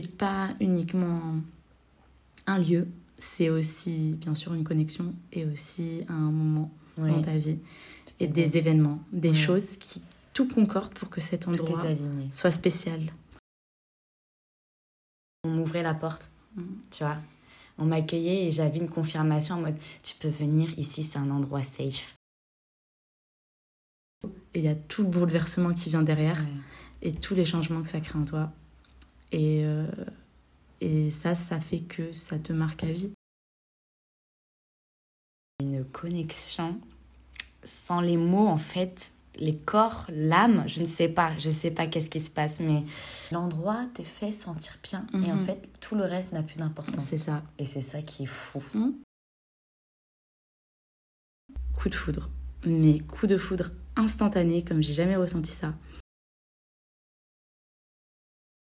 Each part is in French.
c'est pas uniquement un lieu, c'est aussi bien sûr une connexion et aussi un moment dans ta vie et des événements, des choses qui tout concorde pour que cet endroit soit spécial. On m'ouvrait la porte, mm. tu vois. On m'accueillait et j'avais une confirmation en mode tu peux venir ici, c'est un endroit safe. Et il y a tout le bouleversement qui vient derrière et tous les changements que ça crée en toi. Et, euh, et ça, ça fait que ça te marque à vie. Une connexion sans les mots, en fait, les corps, l'âme, je ne sais pas, je ne sais pas qu'est-ce qui se passe, mais l'endroit te fait sentir bien et en mhm. fait, tout le reste n'a plus d'importance. C'est ça. Et c'est ça qui est fou. Mhm. Coup de foudre, mais coup de foudre instantané, comme j'ai jamais ressenti ça.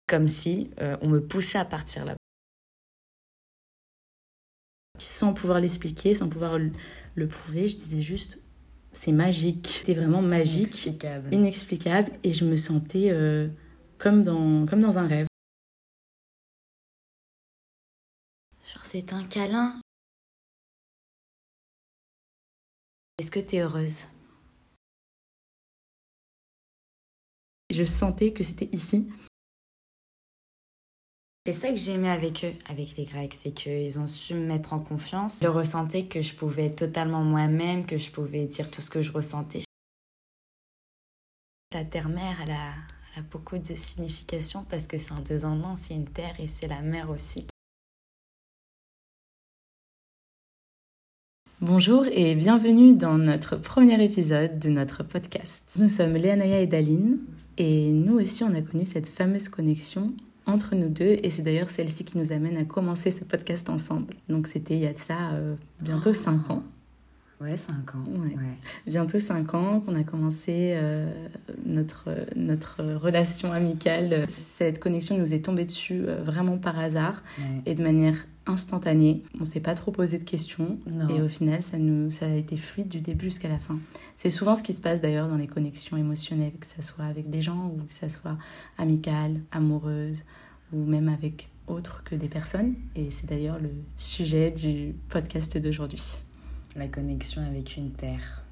Comme si euh, on me poussait à partir là. Sans pouvoir l'expliquer, sans pouvoir le prouver, je disais juste c'est magique. C'était vraiment magique, inexplicable. inexplicable, et je me sentais euh, comme, dans, comme dans un rêve. Genre, c'est un câlin. Est-ce que tu es heureuse? Je sentais que c'était ici. C'est ça que j'aimais avec eux, avec les Grecs, c'est qu'ils ont su me mettre en confiance. Je ressentais que je pouvais être totalement moi-même, que je pouvais dire tout ce que je ressentais. La terre-mère, elle a beaucoup de signification parce que c'est un deux en un, c'est une terre et c'est la mer aussi. Bonjour et bienvenue dans notre premier épisode de notre podcast. Nous sommes Léanaya et Daline et nous aussi on a connu cette fameuse connexion entre nous deux et c'est d'ailleurs celle-ci qui nous amène à commencer ce podcast ensemble. Donc c'était il y a de ça euh, bientôt 5 ans. Ouais, 5 ans. Ouais. Bientôt 5 ans qu'on a commencé euh, notre, notre relation amicale. Cette connexion nous est tombée dessus euh, vraiment par hasard et de manière instantanée. On ne s'est pas trop posé de questions et au final, ça, nous, ça a été fluide du début jusqu'à la fin. C'est souvent ce qui se passe d'ailleurs dans les connexions émotionnelles, que ce soit avec des gens ou que ce soit amicale, amoureuse ou même avec autres que des personnes. Et c'est d'ailleurs le sujet du podcast d'aujourd'hui la connexion avec une terre.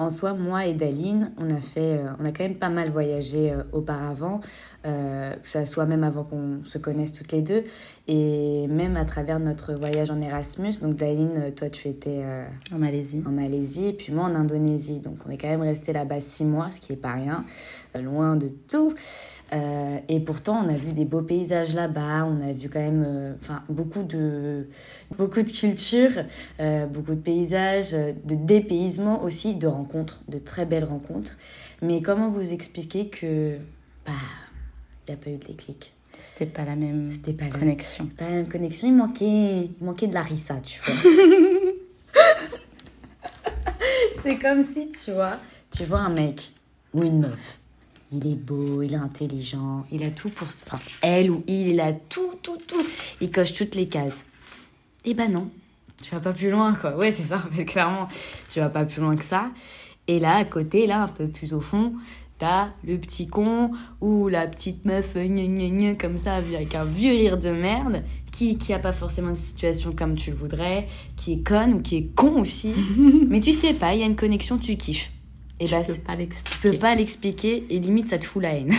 En soi, moi et Daline, on a fait, euh, on a quand même pas mal voyagé euh, auparavant, euh, que ce soit même avant qu'on se connaisse toutes les deux, et même à travers notre voyage en Erasmus. Donc Daline, toi tu étais en Malaisie, en Malaisie, et puis moi en Indonésie. Donc on est quand même resté là-bas six mois, ce qui est pas rien, loin de tout. Euh, et pourtant, on a vu des beaux paysages là-bas, on a vu quand même euh, beaucoup, de, beaucoup de cultures, euh, beaucoup de paysages, de dépaysement aussi, de rencontres, de très belles rencontres. Mais comment vous expliquer que bah, il n'y a pas eu de déclic? C'était pas la même C'était pas connexion. pas la même connexion, il manquait, il manquait de la rissa, tu vois. C'est comme si, tu vois, tu vois un mec ou une meuf il est beau, il est intelligent, il a tout pour... Enfin, elle ou il, il a tout, tout, tout. Il coche toutes les cases. Eh ben non, tu vas pas plus loin, quoi. Ouais, c'est ça, en fait, clairement, tu vas pas plus loin que ça. Et là, à côté, là, un peu plus au fond, t'as le petit con ou la petite meuf gna, comme ça, avec un vieux rire de merde, qui, qui a pas forcément une situation comme tu le voudrais, qui est conne ou qui est con aussi. Mais tu sais pas, il y a une connexion, tu kiffes. Et tu bah, peux pas l'expliquer. peux pas l'expliquer et limite ça te fout la haine.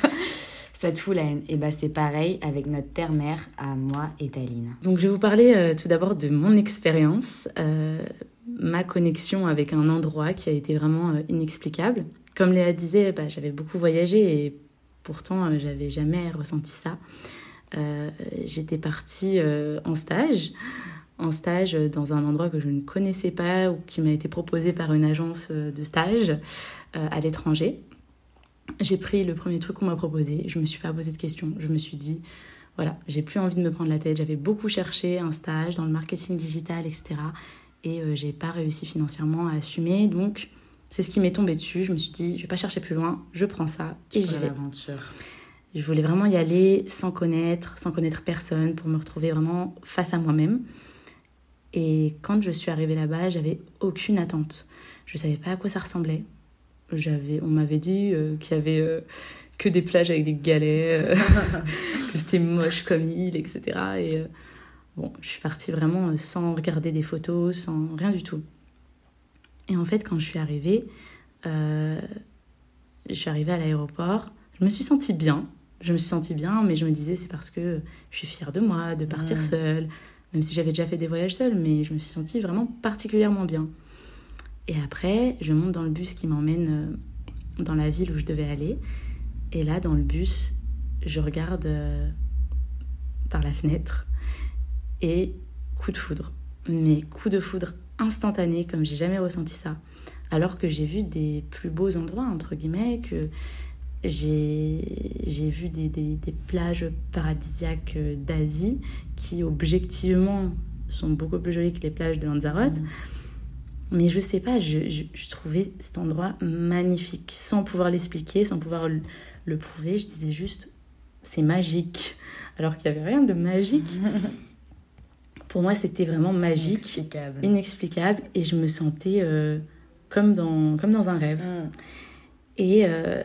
ça te fout la haine. Et bah c'est pareil avec notre terre-mère à moi et Daline. Donc je vais vous parler euh, tout d'abord de mon expérience, euh, ma connexion avec un endroit qui a été vraiment euh, inexplicable. Comme Léa disait, bah, j'avais beaucoup voyagé et pourtant j'avais jamais ressenti ça. J'étais partie en stage en stage dans un endroit que je ne connaissais pas ou qui m'a été proposé par une agence de stage euh, à l'étranger. J'ai pris le premier truc qu'on m'a proposé, je me suis pas posé de questions, je me suis dit voilà, j'ai plus envie de me prendre la tête, j'avais beaucoup cherché un stage dans le marketing digital, etc. Et euh, j'ai pas réussi financièrement à assumer, donc c'est ce qui m'est tombé dessus. Je me suis dit, je vais pas chercher plus loin, je prends ça et j'y vais. Je voulais vraiment y aller sans connaître, sans connaître personne, pour me retrouver vraiment face à moi-même. Et quand je suis arrivée là-bas, j'avais aucune attente. Je savais pas à quoi ça ressemblait. J'avais, on m'avait dit euh, qu'il y avait, euh, que des plages avec des galets, euh, que c'était moche comme île, etc. Et bon, je suis partie vraiment sans regarder des photos, sans rien du tout. Et en fait, quand je suis arrivée, je suis arrivée à l'aéroport, je me suis sentie bien. Je me suis sentie bien, mais je me disais c'est parce que je suis fière de moi, de partir seule, même si j'avais déjà fait des voyages seule, mais je me suis sentie vraiment particulièrement bien. Et après, je monte dans le bus qui m'emmène euh, dans la ville où je devais aller. Et là, dans le bus, je regarde euh, par la fenêtre et coup de foudre. Mais coup de foudre instantané, comme j'ai jamais ressenti ça. Alors que j'ai vu des plus beaux endroits, entre guillemets, que j'ai vu des, des, des plages paradisiaques euh, d'Asie qui, objectivement, sont beaucoup plus jolies que les plages de Lanzarote. Mais je sais pas, je, je, je trouvais cet endroit magnifique, sans pouvoir l'expliquer, sans pouvoir le, le prouver. Je disais juste, c'est magique. Alors qu'il n'y avait rien de magique. Pour moi, c'était vraiment magique, Inexplicable. inexplicable, et je me sentais euh, comme, dans, comme dans un rêve. Mm. Et euh,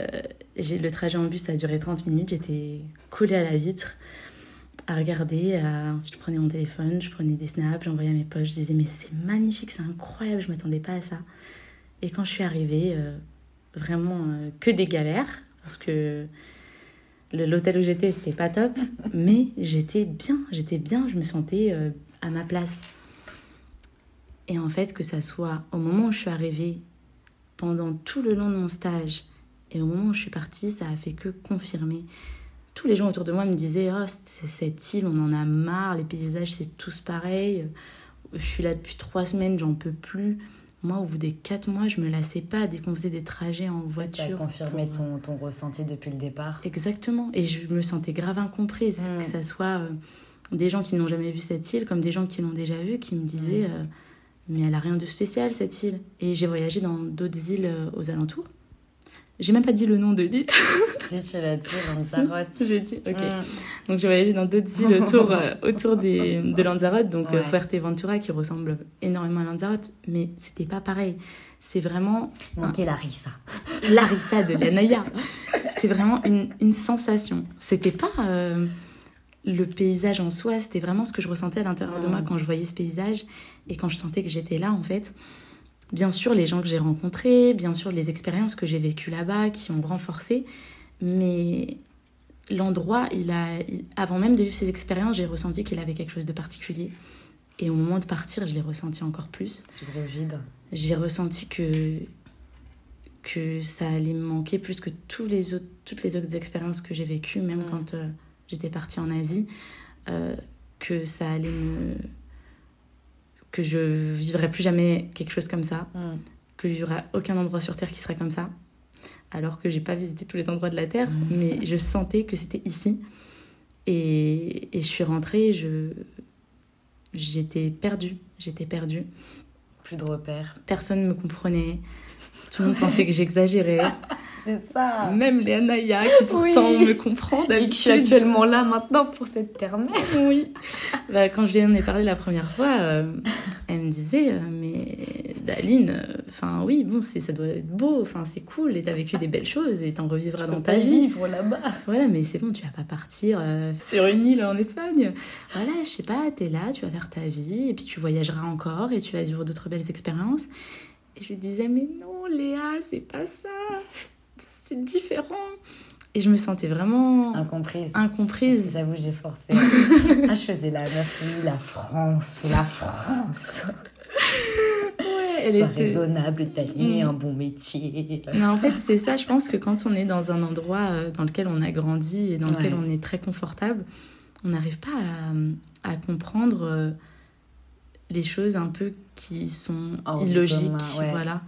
le trajet en bus a duré 30 minutes. J'étais collée à la vitre à regarder. à- Ensuite, je prenais mon téléphone, je prenais des snaps, j'envoyais à mes poches. Je disais, mais c'est magnifique, c'est incroyable, je m'attendais pas à ça. Et quand je suis arrivée, euh, vraiment euh, que des galères, parce que l'hôtel où j'étais, c'était pas top, mais j'étais bien, j'étais bien, je me sentais euh, à ma place. Et en fait, que ça soit au moment où je suis arrivée, pendant tout le long de mon stage, et au moment où je suis partie, ça a fait que confirmer. Tous les gens autour de moi me disaient Oh, cette île, on en a marre, les paysages, c'est tous pareil. Je suis là depuis trois semaines, j'en peux plus. Moi, au bout des quatre mois, je me lassais pas dès qu'on faisait des trajets en Tu as voiture. confirmé pour- ton, ton ressenti depuis le départ. Exactement. Et je me sentais grave incomprise. Mm. Que ça soit euh, des gens qui n'ont jamais vu cette île, comme des gens qui l'ont déjà vue, qui me disaient Mm. euh, Mais elle a rien de spécial, cette île. Et j'ai voyagé dans d'autres îles euh, aux alentours. J'ai même pas dit le nom de l'île. si tu l'as dit, Lanzarote. j'ai dit, ok. Mm. Donc j'ai voyagé dans d'autres îles autour, euh, autour des, de Lanzarote, donc euh, Ouais. Fuerteventura qui ressemble énormément à Lanzarote, mais c'était pas pareil. C'est vraiment Manquait Larissa. Larissa de l'Anaya. C'était vraiment une, une sensation. C'était pas euh, le paysage en soi, c'était vraiment ce que je ressentais à l'intérieur de moi Mm. quand je voyais ce paysage et quand je sentais que j'étais là en fait. Bien sûr, les gens que j'ai rencontrés, bien sûr, les expériences que j'ai vécues là-bas qui ont renforcé, mais l'endroit, il a, il- avant même de vivre ces expériences, j'ai ressenti qu'il avait quelque chose de particulier. Et au moment de partir, je l'ai ressenti encore plus Sur le vide. j'ai ressenti que que ça allait me manquer plus que tous les autres, toutes les autres expériences que j'ai vécues, même quand euh, j'étais partie en Asie, euh, que ça allait me... que je vivrais plus jamais quelque chose comme ça, Mm. qu'il y aura aucun endroit sur Terre qui serait comme ça, alors que j'ai pas visité tous les endroits de la Terre, mais je sentais que c'était ici. Et, et je suis rentrée, je... j'étais perdue, j'étais perdue Plus de repères. personne ne me comprenait. Tout le monde pensait que j'exagérais. C'est ça. Même les Anaya, qui pourtant Oui. me comprend Et que je suis d'habitude. actuellement là maintenant pour cette terre-mère. Oui. Bah, quand je lui en ai parlé la première fois, euh, elle me disait, euh, mais Daline, enfin oui, bon, ça doit être beau, enfin c'est cool, et t'as vécu des belles choses, et t'en revivras dans ta vie. vivre là-bas. Voilà, mais c'est bon, tu vas pas partir euh, sur une île en Espagne. Voilà, je sais pas, t'es là, tu vas faire ta vie, et puis tu voyageras encore, et tu vas vivre d'autres belles expériences. Et je lui disais, mais non, Léa, c'est pas ça, c'est différent. Et je me sentais vraiment Incomprise. incomprise. J'avoue, j'ai forcé. ah, je faisais la meuf, la France, la France. Ouais, elle Sois était... raisonnable, t'aligner Mm. un bon métier. Mais en fait, c'est ça, je pense que quand on est dans un endroit euh, dans lequel on a grandi et dans lequel on est très confortable, on n'arrive pas à, à comprendre euh, les choses un peu qui sont Hors illogiques, commun, ouais. voilà,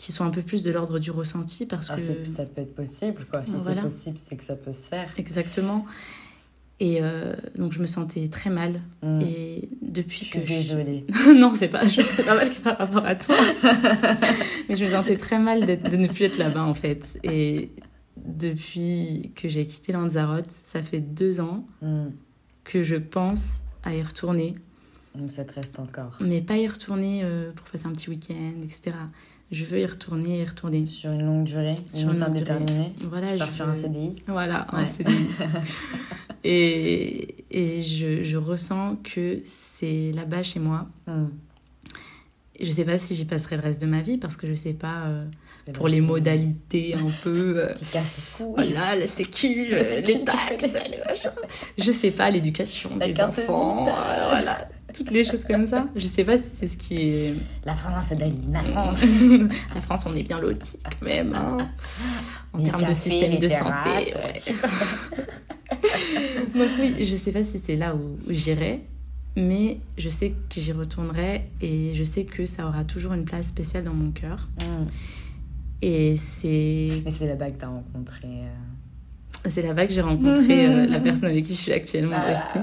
qui sont un peu plus de l'ordre du ressenti parce Alors que... ça peut être possible, quoi. Si Voilà. c'est possible, c'est que ça peut se faire. Exactement. Et euh, donc je me sentais très mal. Mm. Et depuis Je suis que désolée. non, c'est pas, je c'était pas mal par rapport à toi. Mais je me sentais très mal de ne plus être là-bas, en fait. Et depuis que j'ai quitté Lanzarote, ça fait deux ans Mm. que je pense à y retourner. Donc ça te reste encore. Mais pas y retourner euh, pour passer un petit week-end, etc. je veux y retourner, y retourner. Sur une longue durée, Sur une indéterminée. Voilà, Je je sur veux- un CDI. Voilà, un. CDI. et et je, je ressens que c'est là-bas chez moi. Hmm. Je sais pas si j'y passerai le reste de ma vie parce que je sais pas euh, pour les modalités un peu. euh, Qui les couilles. voilà, la sécu, La euh, sécu, les taxes, les machins. Je sais pas, l'éducation des enfants, euh, voilà, toutes les choses comme ça. Je sais pas si c'est ce qui est. La France, la France. La France, on est bien loti quand même, hein, en Les termes de système de santé. ouais. Donc oui, je sais pas si c'est là où, j'irai, mais je sais que j'y retournerai et je sais que ça aura toujours une place spéciale dans mon cœur. Hmm. Et c'est Mais c'est là-bas que t'as rencontré. euh, c'est là-bas que j'ai rencontré euh, la personne avec qui je suis actuellement Ah. aussi.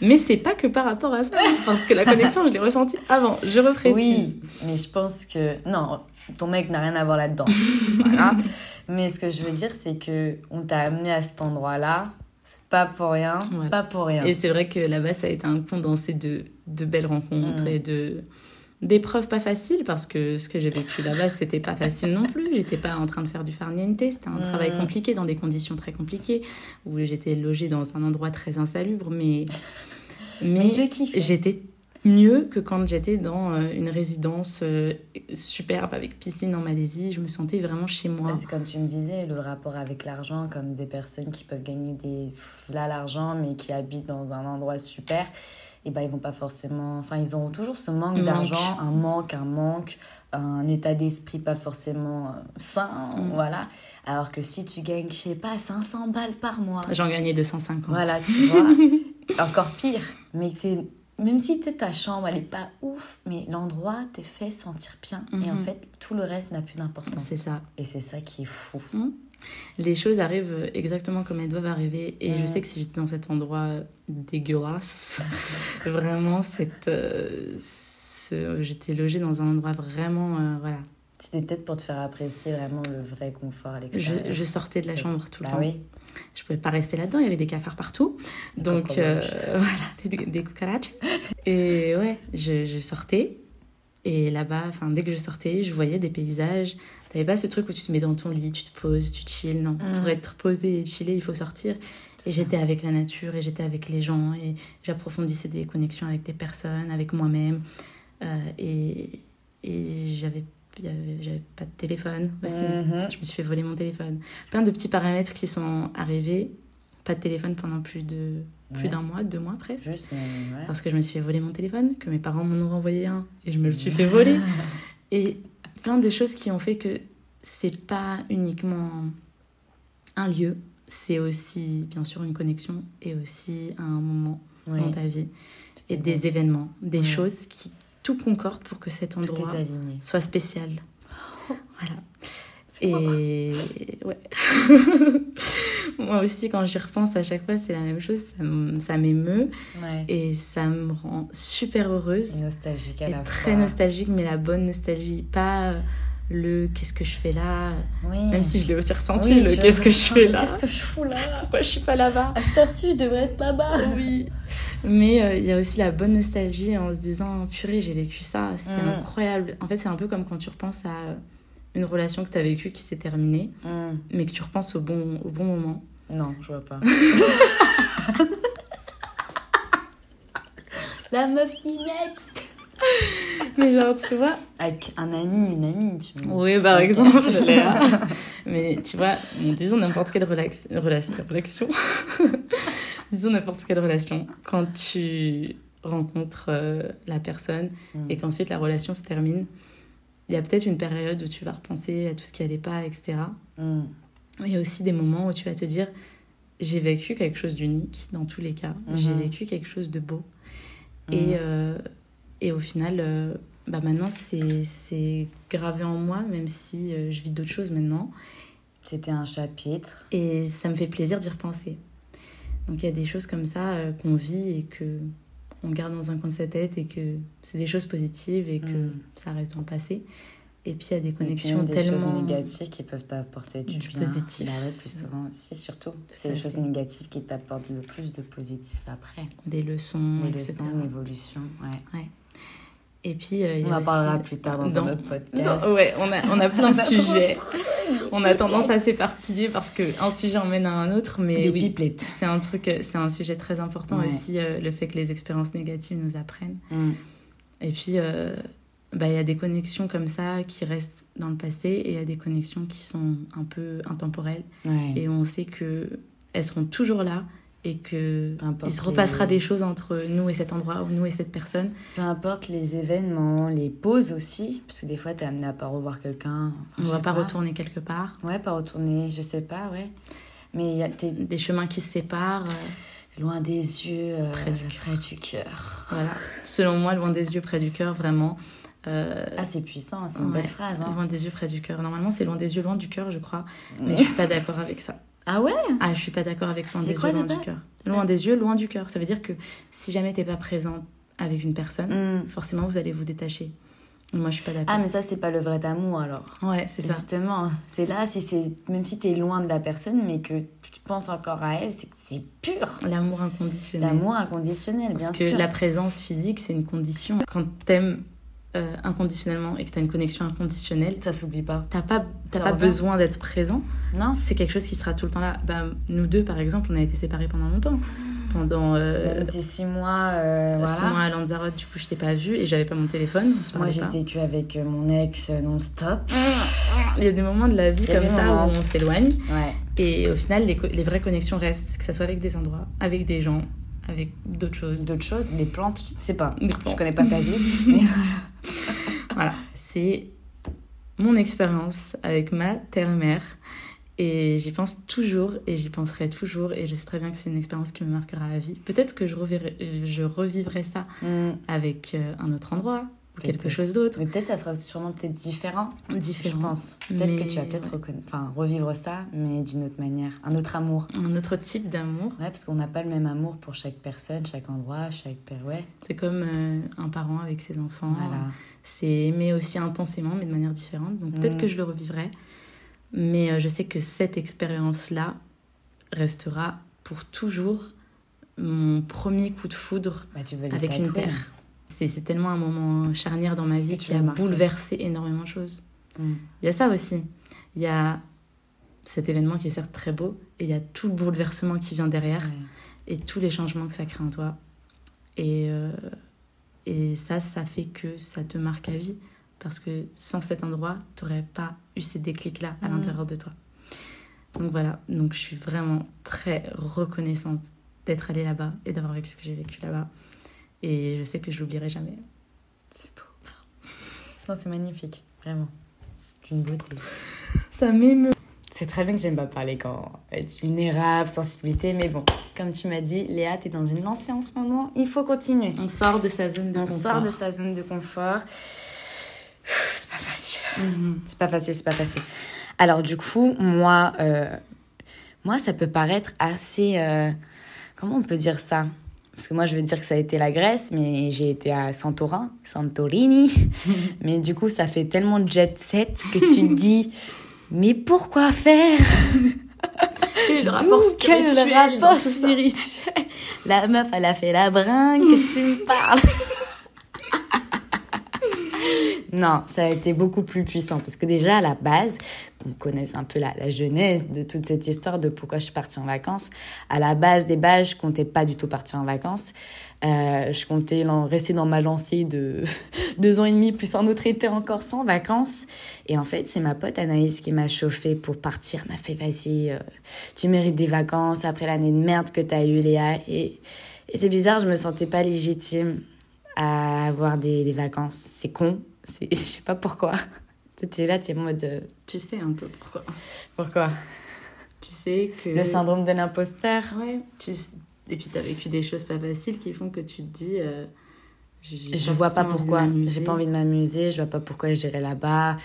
Mais c'est pas que par rapport à ça, parce que la connexion, je l'ai ressentie avant. Je reprécise. Oui, mais je pense que. Non, ton mec n'a rien à voir là-dedans. voilà. Mais ce que je veux dire, c'est que on t'a amené à cet endroit-là. C'est pas pour rien. Voilà. Pas pour rien. Et c'est vrai que là-bas, ça a été un condensé de, de belles rencontres Mm. et de d'épreuves pas faciles parce que ce que j'ai vécu là-bas, c'était pas facile non plus. J'étais pas en train de faire du farniente, c'était un Mm. travail compliqué dans des conditions très compliquées où j'étais logée dans un endroit très insalubre, mais mais, j'étais mieux que quand j'étais dans euh, une résidence euh, superbe avec piscine en Malaisie. Je me sentais vraiment chez moi. C'est comme tu me disais, le rapport avec l'argent, comme des personnes qui peuvent gagner des là l'argent, mais qui habitent dans un endroit super, et ben ils vont pas forcément. Enfin, ils ont toujours ce manque Manque. d'argent, un manque, un manque, un état d'esprit pas forcément euh, sain, Mm. voilà. Alors que si tu gagnes, je sais pas, 500 balles par mois, J'en gagnais 250. voilà, tu vois, encore pire. Mais t'es- même si t'es- ta chambre, elle est pas ouf, mais l'endroit te fait sentir bien. Et en Mhm. fait, tout le reste n'a plus d'importance. C'est ça. Et c'est ça qui est fou. Les choses arrivent exactement comme elles doivent arriver. Et je sais que si j'étais dans cet endroit dégueulasse, vraiment, cette, euh, ce- j'étais logée dans un endroit vraiment. euh, voilà. C'était peut-être pour te faire apprécier vraiment le vrai confort à l'extérieur. je sortais de la chambre tout le Bah temps. oui. Je pouvais pas rester là-dedans, il y avait des cafards partout. Donc, euh, voilà, des, des. Et ouais, je, je sortais. Et là-bas, dès que je sortais, je voyais des paysages. T'avais pas ce truc où tu te mets dans ton lit, tu te poses, tu chill. Non, Mm. pour être posé et chiller, il faut sortir. Et j'étais avec la nature, et j'étais avec les gens, et j'approfondissais des connexions avec des personnes, avec moi-même. Euh, et et j'avais j'avais pas de téléphone aussi. Mhm. Je me suis fait voler mon téléphone. Plein de petits paramètres qui sont arrivés. Pas de téléphone pendant plus de plus Ouais. d'un mois, deux mois presque. Juste, mais ouais. Parce que je me suis fait voler mon téléphone, que mes parents m'en ont renvoyé un et je me le suis fait voler. Et plein de choses qui ont fait que c'est pas uniquement un lieu, c'est aussi bien sûr une connexion et aussi un moment dans ta vie et bon. des événements, des Ouais. choses qui tout concorde pour que cet endroit soit spécial. Voilà. Et ouais. Moi aussi, quand j'y repense à chaque fois, c'est la même chose. Ça m'émeut Ouais. et ça me rend super heureuse. Et nostalgique à Et la très fois. nostalgique, mais la bonne nostalgie. Pas euh, le qu'est-ce que je fais là. Oui. Même si je l'ai aussi ressenti, Oui, le qu'est-ce que je fais là. Qu'est-ce que je fous là Pourquoi je suis pas là-bas À cette heure-ci, je devrais être là-bas. Oui. Mais euh, il y a aussi la bonne nostalgie en se disant purée, j'ai vécu ça, c'est Mhm. incroyable. En fait, c'est un peu comme quand tu repenses à euh, une relation que tu as vécue qui s'est terminée, Hmm. mais que tu repenses au bon, au bon moment. Non, je vois pas. La meuf qui next Mais genre, tu vois Avec un ami, une amie, tu vois. Oui, par exemple, Léa. Mais tu vois, disons n'importe quelle relax- relation. relation. disons n'importe quelle relation. Quand tu rencontres euh, la personne Mm. et qu'ensuite la relation se termine, il y a peut-être une période où tu vas repenser à tout ce qui allait pas, etc. Mais il y a aussi des moments où tu vas te dire j'ai vécu quelque chose d'unique dans tous les cas. J'ai Mhm. vécu quelque chose de beau. Hmm. Et, euh, et au final, euh, bah maintenant, c'est c'est gravé en moi, même si euh, je vis d'autres choses maintenant. C'était un chapitre. Et ça me fait plaisir d'y repenser. Donc il y a des choses comme ça qu'on vit et que on garde dans un coin de sa tête et que c'est des choses positives et que Mm. ça reste dans le passé. Et puis il y a des connexions des tellement choses négatives qui peuvent t'apporter du, du bien. positif. Bah ouais, plus souvent aussi, surtout. C'est les choses négatives qui t'apportent le plus de positif après. des leçons, Des etc. leçons, une évolution, ouais. Et puis, euh, il y On a en aussi- parlera plus tard dans, dans- un autre podcast. Non, ouais, on a, on a plein de sujets. On a tendance à s'éparpiller parce qu'un sujet emmène à un autre, mais Des oui, pipelettes. c'est un truc, c'est un sujet très important Ouais. aussi, euh, le fait que les expériences négatives nous apprennent. Mm. Et puis, euh, bah, il y a des connexions comme ça qui restent dans le passé et il y a des connexions qui sont un peu intemporelles. Ouais. Et on sait que elles seront toujours là et que il se repassera les- des choses entre nous et cet endroit ou nous et cette personne. Peu importe les événements, les pauses aussi, parce que des fois, t'es amené à pas revoir quelqu'un. Enfin, On va pas retourner quelque part. Ouais, pas retourner, je sais pas, ouais. Mais y a- Des chemins qui se séparent. euh, loin des yeux, euh, Près du cœur. près du cœur. Voilà. Selon moi, loin des yeux, près du cœur, vraiment. Euh, Ah, c'est puissant, c'est une ouais. belle phrase. Hein. Loin des yeux, près du cœur. Normalement, c'est loin des yeux, loin du cœur, je crois. Mais je suis pas d'accord avec ça. Ah ouais Ah, je suis pas d'accord avec loin des quoi yeux, loin du cœur. Loin des yeux, loin du cœur. Ça veut dire que si jamais t'es pas présent avec une personne, Mm. forcément, vous allez vous détacher. Moi, je suis pas d'accord. Ah, mais ça, c'est pas le vrai amour alors. Ouais, c'est ça. Justement, c'est là, si c'est même si t'es loin de la personne, mais que tu penses encore à elle, c'est que c'est pur. L'amour inconditionnel. L'amour inconditionnel, bien Parce que sûr. la présence physique, c'est une condition. Quand t'aimes euh, inconditionnellement et que t'as une connexion inconditionnelle, Ça s'oublie pas. t'as pas, t'as Ça pas besoin d'être présent. Non C'est quelque chose qui sera tout le temps là. Bah, nous deux, par exemple, on a été séparés pendant longtemps. Pendant euh, Même tes six mois, euh, six voilà. mois à Lanzarote, du coup, je t'ai pas vu et j'avais pas mon téléphone. Moi, j'étais que avec euh, mon ex non-stop. Il y a des moments de la vie comme ça moments. où on s'éloigne. Ouais. Et au final, les, les vraies connexions restent, que ce soit avec des endroits, avec des gens, avec d'autres choses. D'autres choses, des plantes, je sais pas. Des Je plantes. connais pas ta vie, mais Voilà, c'est mon expérience avec ma terre-mère. Et j'y pense toujours et j'y penserai toujours. Et je sais très bien que c'est une expérience qui me marquera à vie. Peut-être que je, reverrai- euh, je revivrai ça Hmm. avec euh, un autre endroit ou quelque chose d'autre. mais peut-être ça sera sûrement peut-être différent. Différent. Je pense. Peut-être Mais que tu vas peut-être ouais. reconna- enfin, revivre ça, mais d'une autre manière. Un autre amour. Un autre type d'amour. Ouais, parce qu'on n'a pas le même amour pour chaque personne, chaque endroit, chaque père. Ouais, C'est comme euh, un parent avec ses enfants. voilà. C'est aimer aussi intensément, mais de manière différente. Donc peut-être Mm. que je le revivrai. Mais euh, je sais que cette expérience-là restera pour toujours mon premier coup de foudre Bah, tu veux les avec une terre. C'est tellement un moment charnière dans ma vie qui a bouleversé énormément de choses. Hmm. Il y a ça aussi. Il y a cet événement qui est certes très beau, et il y a tout le bouleversement qui vient derrière, Ouais. et tous les changements que ça crée en toi. Et, euh, et ça, ça fait que ça te marque à vie. Parce que sans cet endroit, tu n'aurais pas eu ces déclics-là à Mhm. l'intérieur de toi. Donc voilà, donc je suis vraiment très reconnaissante d'être allée là-bas et d'avoir vécu ce que j'ai vécu là-bas. Et je sais que je l'oublierai jamais. C'est beau. Non, c'est magnifique, vraiment. D'une beauté. Ça m'émeut. C'est très bien que j'aime pas parler quand être vulnérable, sensibilité, mais bon, comme tu m'as dit, Léa, t'es dans une lancée en ce moment, il faut continuer. On sort de sa zone de On confort. sort de sa zone de confort. C'est pas facile. Mhm. C'est pas facile, c'est pas facile. Alors du coup, moi, euh, moi, ça peut paraître assez... euh, comment on peut dire ça? Parce que moi, je veux dire que ça a été la Grèce, mais j'ai été à Santorin, Santorini. mais du coup, ça fait tellement jet set que tu te dis, mais pourquoi faire? Et le rapport quel spirituel. rapport dans ça spirituel? La meuf, elle a fait la bringue, qu'est-ce que tu me parles? Non, ça a été beaucoup plus puissant parce que déjà à la base, qu'on connaisse un peu la, la genèse de toute cette histoire de pourquoi je suis partie en vacances. À la base des bases, je comptais pas du tout partir en vacances. Euh, je comptais rester dans ma lancée de deux ans et demi plus un autre été encore sans vacances. Et en fait, c'est ma pote Anaïs qui m'a chauffée pour partir. M'a fait vas-y, euh, tu mérites des vacances après l'année de merde que t'as eu Léa. Et, et c'est bizarre, je me sentais pas légitime à avoir des, des vacances. C'est con, je sais pas pourquoi. Tu es là, tu es en mode euh, Tu sais un peu pourquoi. pourquoi? Tu sais que. Le syndrome de l'imposteur. Ouais. Tu... Et puis t'as vécu des choses pas faciles qui font que tu te dis. euh, Je vois pas pourquoi. J'ai pas envie de m'amuser. Je vois pas pourquoi j'irai là-bas.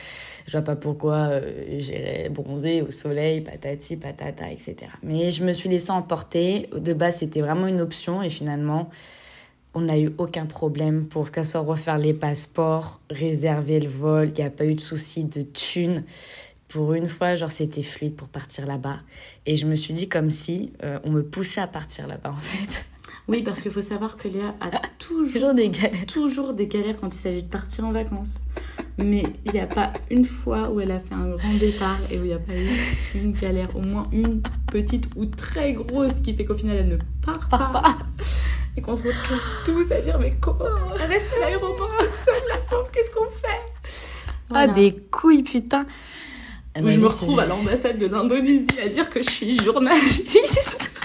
Je vois pas pourquoi euh, j'irai bronzer au soleil, patati, patata, etc. Mais je me suis laissée emporter. De base, c'était vraiment une option et finalement, on n'a eu aucun problème pour qu'à soit refaire les passeports, réserver le vol. Il n'y a pas eu de souci de thunes. Pour une fois, genre, c'était fluide pour partir là-bas. Et je me suis dit comme si euh, on me poussait à partir là-bas, en fait. Oui, parce qu'il faut savoir que Léa a toujours, Toujours des galères. toujours des galères quand il s'agit de partir en vacances. Mais il n'y a pas une fois où elle a fait un grand départ et où il n'y a pas eu une galère, au moins une petite ou très grosse qui fait qu'au final elle ne part, Part pas. pas. Et qu'on se retrouve tous à dire Mais comment Elle reste à l'aéroport toute seule, la pauvre, qu'est-ce qu'on fait? Ah, Voilà. des couilles, putain. Où ma je me retrouve à l'ambassade de l'Indonésie à dire que je suis journaliste.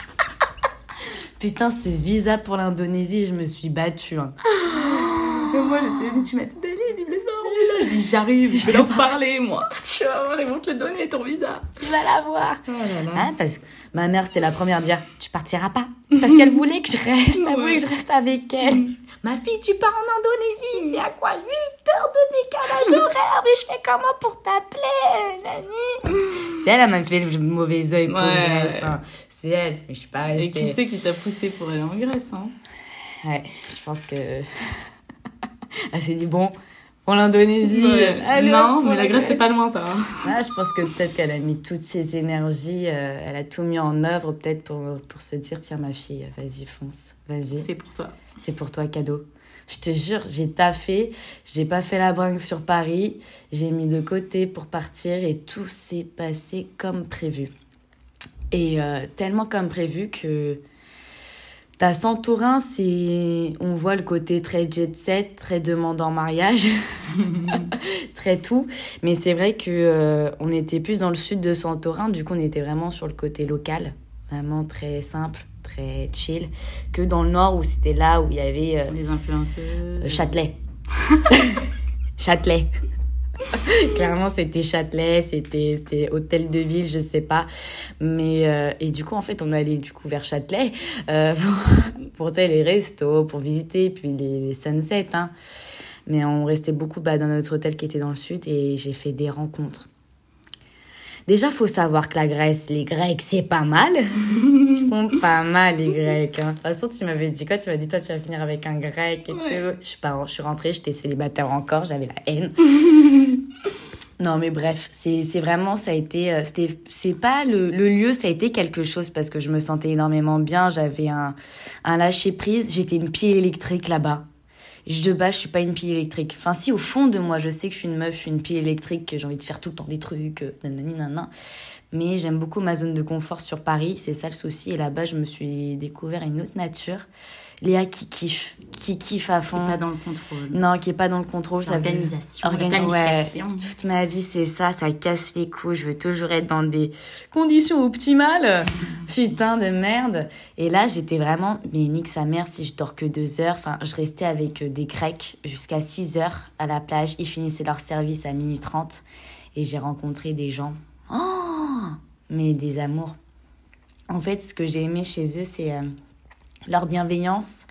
Putain, ce visa pour l'Indonésie, je me suis battue. hein. Et moi, le début, tu m'as dit mais dis J'arrive, je vais leur parler, moi. Tu vas voir, ils vont te le donner, ton visa. Tu vas la voir. Oh. Hein, parce que ma mère, c'était la première à dire Tu partiras pas. Parce qu'elle voulait que je reste. Elle voulait que je reste avec elle. Ma fille, tu pars en Indonésie. C'est à quoi 8 heures de décalage horaire? Mais je fais comment pour t'appeler Nani? C'est elle, elle m'a fait le mauvais oeil pour que Ouais. je reste. hein. C'est elle. Mais je suis pas restée. Et qui c'est qui t'a poussé pour aller en Grèce hein? Ouais, je pense que. Elle s'est dit Bon, pour l'Indonésie. Ouais. allez, Non, mais la Grèce, c'est pas loin, ça. Ah, je pense que peut-être qu'elle a mis toutes ses énergies, euh, elle a tout mis en œuvre, peut-être pour, pour se dire tiens, ma fille, vas-y, fonce, vas-y, C'est pour toi. c'est pour toi, cadeau. Je te jure, j'ai taffé, j'ai pas fait la bringue sur Paris, j'ai mis de côté pour partir et tout s'est passé comme prévu. Et euh, tellement comme prévu que ta Santorin, c'est. On voit le côté très jet set, très demandant en mariage, très tout. Mais c'est vrai que euh, on était plus dans le sud de Santorin, du coup, on était vraiment sur le côté local, vraiment très simple, très chill, que dans le nord où c'était là où il y avait euh, Les influenceuses. Châtelet. Châtelet. Clairement, c'était Châtelet, c'était hôtel de ville, je sais pas. Mais euh, et du coup, en fait, on allait du coup vers Châtelet euh, pour, pour les restos, pour visiter, puis les, les sunsets. Hein. Mais on restait beaucoup bah, dans notre hôtel qui était dans le sud et j'ai fait des rencontres. Déjà, faut savoir que la Grèce, les Grecs, c'est pas mal. Ils sont pas mal, les Grecs. hein. De toute façon, tu m'avais dit quoi? Tu m'as dit, toi, tu vas finir avec un Grec et Ouais. tout. Je suis, pas, je suis rentrée, j'étais célibataire encore, j'avais la haine. non, mais bref, c'est vraiment, ça a été. euh, C'est pas le, le lieu, ça a été quelque chose parce que je me sentais énormément bien. J'avais un, un lâcher-prise. J'étais une pile électrique là-bas. De base, je suis pas une pile électrique. Enfin, si, au fond de moi, je sais que je suis une meuf, je suis une pile électrique, que j'ai envie de faire tout le temps des trucs, euh, nanani, nanana. Mais j'aime beaucoup ma zone de confort sur Paris, c'est ça le souci. Et là-bas, je me suis découvert une autre nature. Léa qui kiffe, qui kiffe à fond. pas dans le contrôle. Non, qui est pas dans le contrôle, ça veut- L'organisation, la Organ- planification. ouais, toute ma vie, c'est ça, ça casse les couilles. Je veux toujours être dans des conditions optimales. Putain de merde. Et là, j'étais vraiment, mais nique sa mère si je dors que deux heures. Enfin, je restais avec euh, des Grecs jusqu'à 6 heures à la plage. Ils finissaient leur service à minuit 30. Et j'ai rencontré des gens. Oh mais des amours. En fait, ce que j'ai aimé chez eux, c'est euh, leur bienveillance,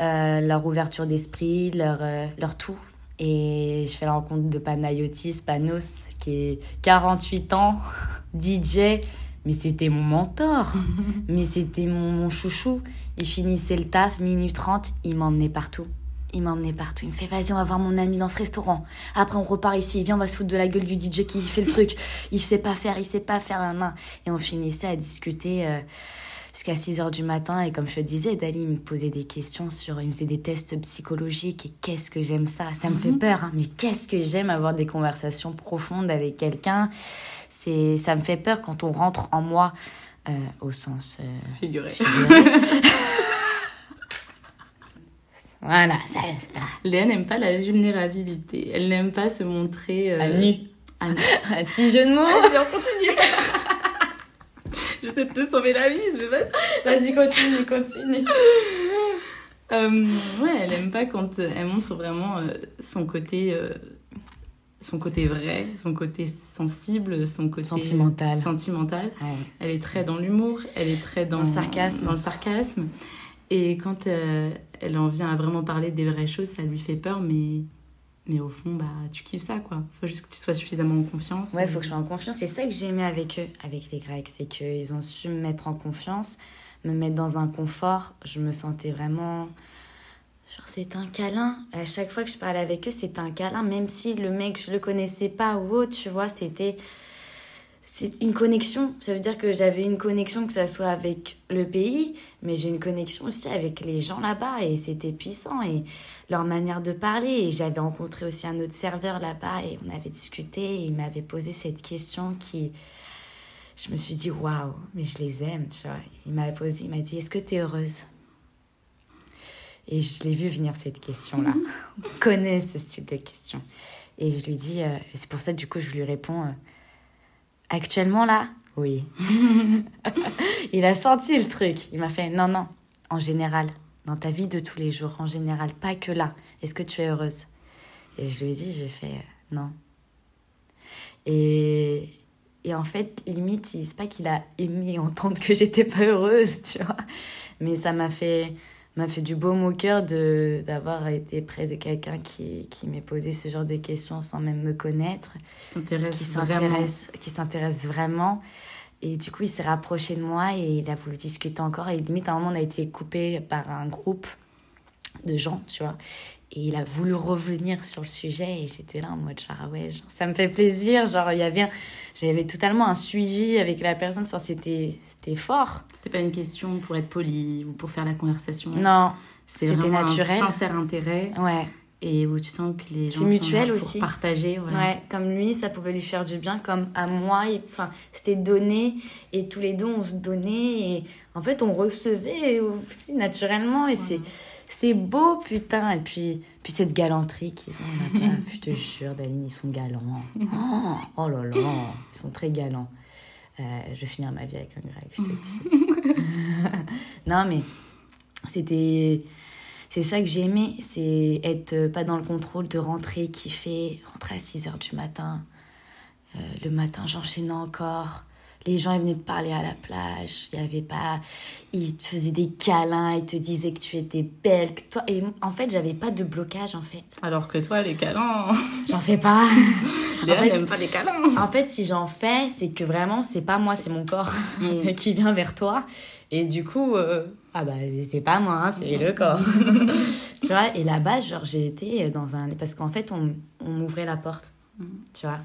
euh, leur ouverture d'esprit, leur, euh, leur tout. Et je fais la rencontre de Panayotis Panos, qui est 48 ans, DJ. Mais c'était mon mentor. Mais c'était mon, mon chouchou. Il finissait le taf, minute 30, il m'emmenait partout. Il m'emmenait partout. Il me fait Vas-y, on va voir mon ami dans ce restaurant. Après, on repart ici. Viens, on va se foutre de la gueule du DJ qui fait le truc. Il sait pas faire, il sait pas faire main. Et on finissait à discuter euh, jusqu'à 6 heures du matin. Et comme je te disais, Dali me posait des questions sur. Il me faisait des tests psychologiques. Et qu'est-ce que j'aime ça? Ça me fait peur, hein, mais qu'est-ce que j'aime avoir des conversations profondes avec quelqu'un? C'est, Ça me fait peur quand on rentre en moi, euh, au sens. euh, Figuré. figuré. voilà, ça, ça. Léa n'aime pas la vulnérabilité. Elle n'aime pas se montrer. euh, À nu. à nu. Un petit jeu de mots. On continue. J'essaie de te sauver la mise, mais vas-y. Vas-y, continue, continue. Euh, ouais, elle aime pas quand euh, elle montre vraiment euh, son côté, euh, son côté vrai, son côté sensible, son côté Sentimental. sentimental. Ouais. Elle est très dans l'humour, elle est très dans, Dans le sarcasme. dans le sarcasme. Et quand elle en vient à vraiment parler des vraies choses, ça lui fait peur, mais mais au fond, bah tu kiffes ça quoi. Faut juste que tu sois suffisamment en confiance. Ouais, il faut que je sois en confiance. C'est ça que j'ai aimé avec eux, avec les Grecs. C'est qu'ils ont su me mettre en confiance, me mettre dans un confort. Je me sentais vraiment. Genre, c'était un câlin. À chaque fois que je parlais avec eux, c'était un câlin. Même si le mec, je le connaissais pas ou autre, tu vois, c'était. C'est une connexion. Ça veut dire que j'avais une connexion, que ça soit avec le pays, mais j'ai une connexion aussi avec les gens là-bas et c'était puissant et leur manière de parler. Et j'avais rencontré aussi un autre serveur là-bas et on avait discuté et il m'avait posé cette question qui. Je me suis dit, waouh, mais je les aime, tu vois. Il m'a posé, il m'a dit, est-ce que tu es heureuse? Et je l'ai vu venir cette question-là. on connaît ce style de question. Et je lui dis, euh, c'est pour ça, du coup, je lui réponds. Euh, Actuellement là Oui. il a senti le truc. Il m'a fait non, non, en général, dans ta vie de tous les jours, en général, pas que là. Est-ce que tu es heureuse? Et je lui ai dit, j'ai fait euh, non. Et, et en fait, limite, c'est pas qu'il a aimé entendre que j'étais pas heureuse, tu vois. Mais ça m'a fait m'a fait du beau au cœur de d'avoir été près de quelqu'un qui, qui m'ait posé ce genre de questions sans même me connaître. Qui s'intéresse qui s'intéresse vraiment. Et du coup il s'est rapproché de moi et il a voulu discuter encore. Et limite à un moment on a été coupé par un groupe de gens tu vois et il a voulu revenir sur le sujet et j'étais là en mode genre ah ouais ça me fait plaisir genre il y avait j'avais totalement un suivi avec la personne enfin c'était c'était fort. C'était pas une question pour être poli ou pour faire la conversation. Non c'était naturel un sincère intérêt. Ouais. Et où tu sens que les gens sont mutuel aussi. partager ouais. comme lui ça pouvait lui faire du bien comme à moi enfin c'était donné et tous les deux on se donnait et en fait on recevait aussi naturellement et c'est c'est beau, putain. Et puis, puis cette galanterie qu'ils ont là je te jure, Daline, ils sont galants. Oh, oh, là là, ils sont très galants. Euh, je vais finir ma vie avec un grec, je te dis. non, mais c'était. C'est ça que j'ai aimé, c'est être pas dans le contrôle de rentrer, kiffer, rentrer à 6 h du matin. Euh, le matin, j'enchaînais encore les gens ils venaient te parler à la plage, il y avait pas ils te faisaient des câlins, ils te disaient que tu étais belle, que toi et en fait, j'avais pas de blocage en fait. Alors que toi les câlins, j'en fais pas. Léa n'aime pas les câlins. En fait, si j'en fais, c'est que vraiment c'est pas moi, c'est mon corps mm. qui vient vers toi et du coup euh, ah bah c'est pas moi, hein, c'est le corps. tu vois, et là-bas, genre j'ai été dans un parce qu'en fait on, on m'ouvrait la porte. Mm. Tu vois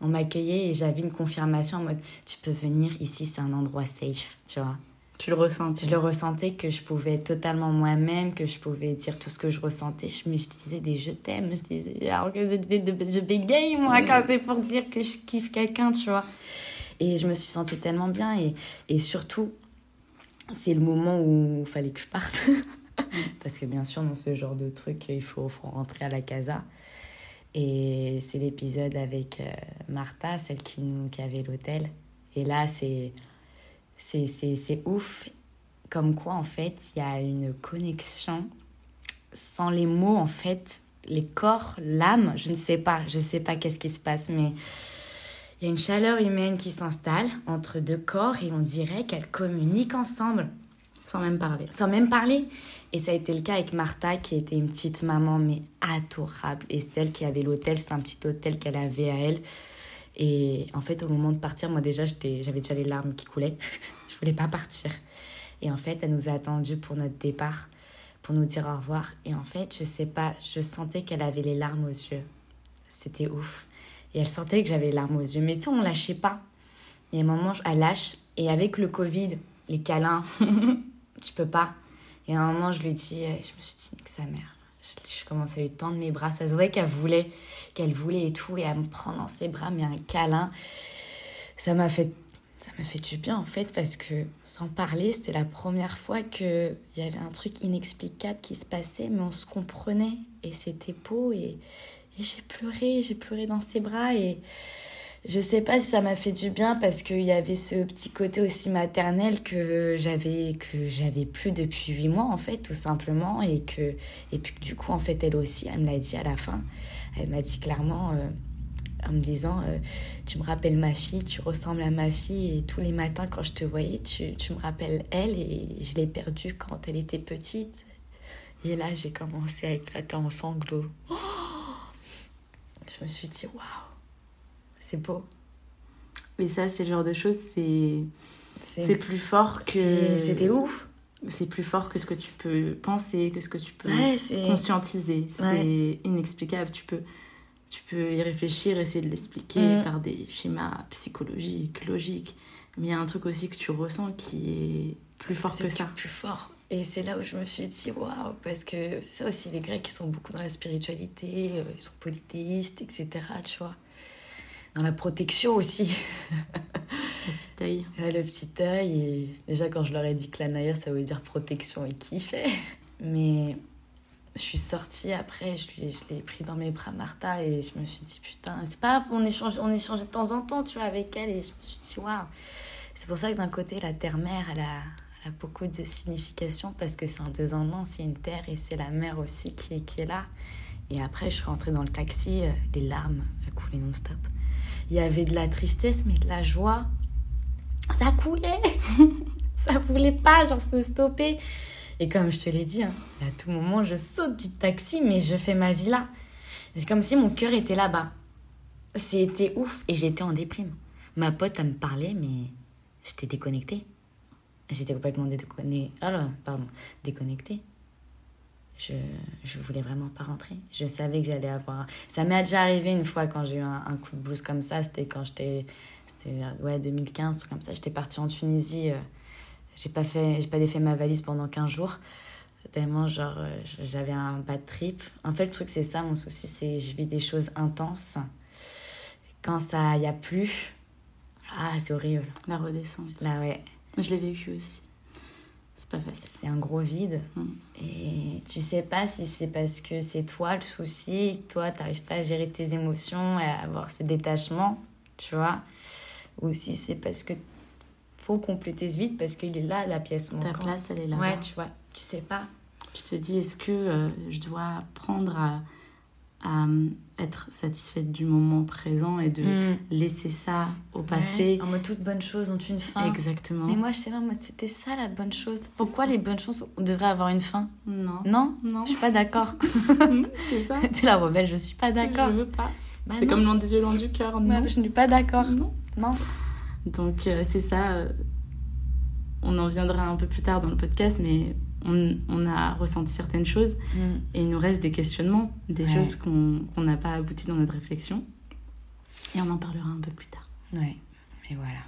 on m'accueillait et j'avais une confirmation en mode tu peux venir ici, c'est un endroit safe, tu vois. Tu le ressentais Je le ressentais que je pouvais être totalement moi-même, que je pouvais dire tout ce que je ressentais. Je, je disais des je t'aime, je disais. Alors que je bégaye, moi, quand c'est pour dire que je kiffe quelqu'un, tu vois. Et je me suis sentie tellement bien. Et, et surtout, c'est le moment où il fallait que je parte. Parce que bien sûr, dans ce genre de truc, il faut, faut rentrer à la casa. Et c'est l'épisode avec euh, Martha, celle qui, nous, qui avait l'hôtel. Et là, c'est, ouf. Comme quoi, en fait, il y a une connexion sans les mots, en fait, les corps, l'âme, je ne sais pas, je ne sais pas qu'est-ce qui se passe, mais il y a une chaleur humaine qui s'installe entre deux corps et on dirait qu'elles communiquent ensemble. Sans même parler. Sans même parler. Et ça a été le cas avec Martha, qui était une petite maman, mais adorable. Et c'est elle qui avait l'hôtel, c'est un petit hôtel qu'elle avait à elle. Et en fait, au moment de partir, moi déjà, j'avais déjà les larmes qui coulaient. je voulais pas partir. Et en fait, elle nous a attendus pour notre départ, pour nous dire au revoir. Et en fait, je sais pas, je sentais qu'elle avait les larmes aux yeux. C'était ouf. Et elle sentait que j'avais les larmes aux yeux. Mais tu sais, on lâchait pas. Et à un moment, elle lâche. Et avec le Covid, les câlins, tu peux pas. Et à un moment, je lui dis, euh, je me suis dit, que sa mère. Je, commençais à lui tendre mes bras. Ça se voyait qu'elle voulait, qu'elle voulait et tout, et à me prendre dans ses bras, mais un câlin. Ça m'a fait, ça m'a fait du bien en fait, parce que sans parler, c'était la première fois qu'il y avait un truc inexplicable qui se passait, mais on se comprenait. Et c'était beau, et j'ai pleuré, j'ai pleuré dans ses bras, et je sais pas si ça m'a fait du bien parce qu'il y avait ce petit côté aussi maternel que j'avais que j'avais plus depuis huit mois en fait tout simplement et que et puis du coup en fait elle aussi elle me l'a dit à la fin. Elle m'a dit clairement euh, en me disant euh, tu me rappelles ma fille tu ressembles à ma fille et tous les matins quand je te voyais tu, tu me rappelles elle et je l'ai perdue quand elle était petite. Et là j'ai commencé à éclater en sanglots. Je me suis dit waouh c'est beau. Mais ça, c'est le genre de choses, c'est c'est plus fort que. C'était ouf. C'est plus fort que ce que tu peux penser, que ce que tu peux conscientiser. C'est inexplicable. Tu peux tu peux y réfléchir, essayer de l'expliquer Mm. par des schémas psychologiques, logiques. Mais il y a un truc aussi que tu ressens qui est plus fort que C'est ça. Plus fort. Et c'est là où je me suis dit, waouh, parce que c'est ça aussi, les Grecs, ils sont beaucoup dans la spiritualité, euh, ils sont polythéistes, etc., tu vois. Dans la protection aussi. Le petit œil. Ouais, le petit œil, et déjà quand je leur ai dit que l'anaïa, ça veut dire protection, ils kiffaient. Mais je suis sortie après, je lui- je l'ai pris dans mes bras, Martha, et je me suis dit, putain, c'est pas, on échange, on échangeait de temps en temps, tu vois, avec elle, et je me suis dit, waouh. C'est pour ça que d'un côté, la terre-mère, elle a, elle a beaucoup de signification, parce que c'est un deux en un, c'est une terre, et c'est la mère aussi qui est, qui est là. Et après, je suis rentrée dans le taxi, euh, les larmes coulaient non-stop. Il y avait de la tristesse, mais de la joie. Ça coulait Ça voulait pas, genre, se stopper. Et comme je te l'ai dit, hein, à tout moment, je saute du taxi, mais je fais ma vie là. C'est comme si mon cœur était là-bas. C'était ouf. Et j'étais en déprime. Ma pote, elle me parlait, mais j'étais déconnectée. J'étais complètement déconnectée. Alors, pardon, déconnectée. Je, je voulais vraiment pas rentrer. Je savais que j'allais avoir. Ça m'est déjà arrivé une fois quand j'ai eu un, un coup de blues comme ça. C'était quand j'étais. C'était vers ouais, 2015, comme ça. J'étais partie en Tunisie. euh, j'ai pas fait j'ai pas défait ma valise pendant 15 jours tellement genre euh, j'avais un bad trip en fait le truc c'est ça mon souci c'est je vis des choses intenses quand ça y a plus ah c'est horrible La redescente. là ouais Je l'ai vécu aussi. C'est pas facile. c'est un gros vide Mm. et tu sais pas si c'est parce que c'est toi le souci toi t'arrives pas à gérer tes émotions et à avoir ce détachement tu vois ou si c'est parce que faut compléter ce vide parce qu'il est là la pièce Ta manquante place, elle est là. ouais tu vois tu sais pas Tu te dis, est-ce que euh, je dois apprendre à, à euh, être satisfaite du moment présent et de Mm. laisser ça au Ouais, passé en mode toutes bonnes choses ont une fin. Exactement. Mais moi, j'étais là en mode c'était ça la bonne chose. Pourquoi les bonnes choses devraient avoir une fin? Non. Non, Non. je suis pas d'accord. c'est ça. T'es la rebelle, je suis pas d'accord. Je veux pas. Bah c'est comme loin des yeux, loin du cœur. Bah, Non. je ne suis pas d'accord. Non. Non. Donc euh, c'est ça. euh, on en viendra un peu plus tard dans le podcast, mais on, on a ressenti certaines choses et il nous reste des questionnements, des Ouais. choses qu'on n'a pas abouti dans notre réflexion. Et on en parlera un peu plus tard. Ouais, mais voilà.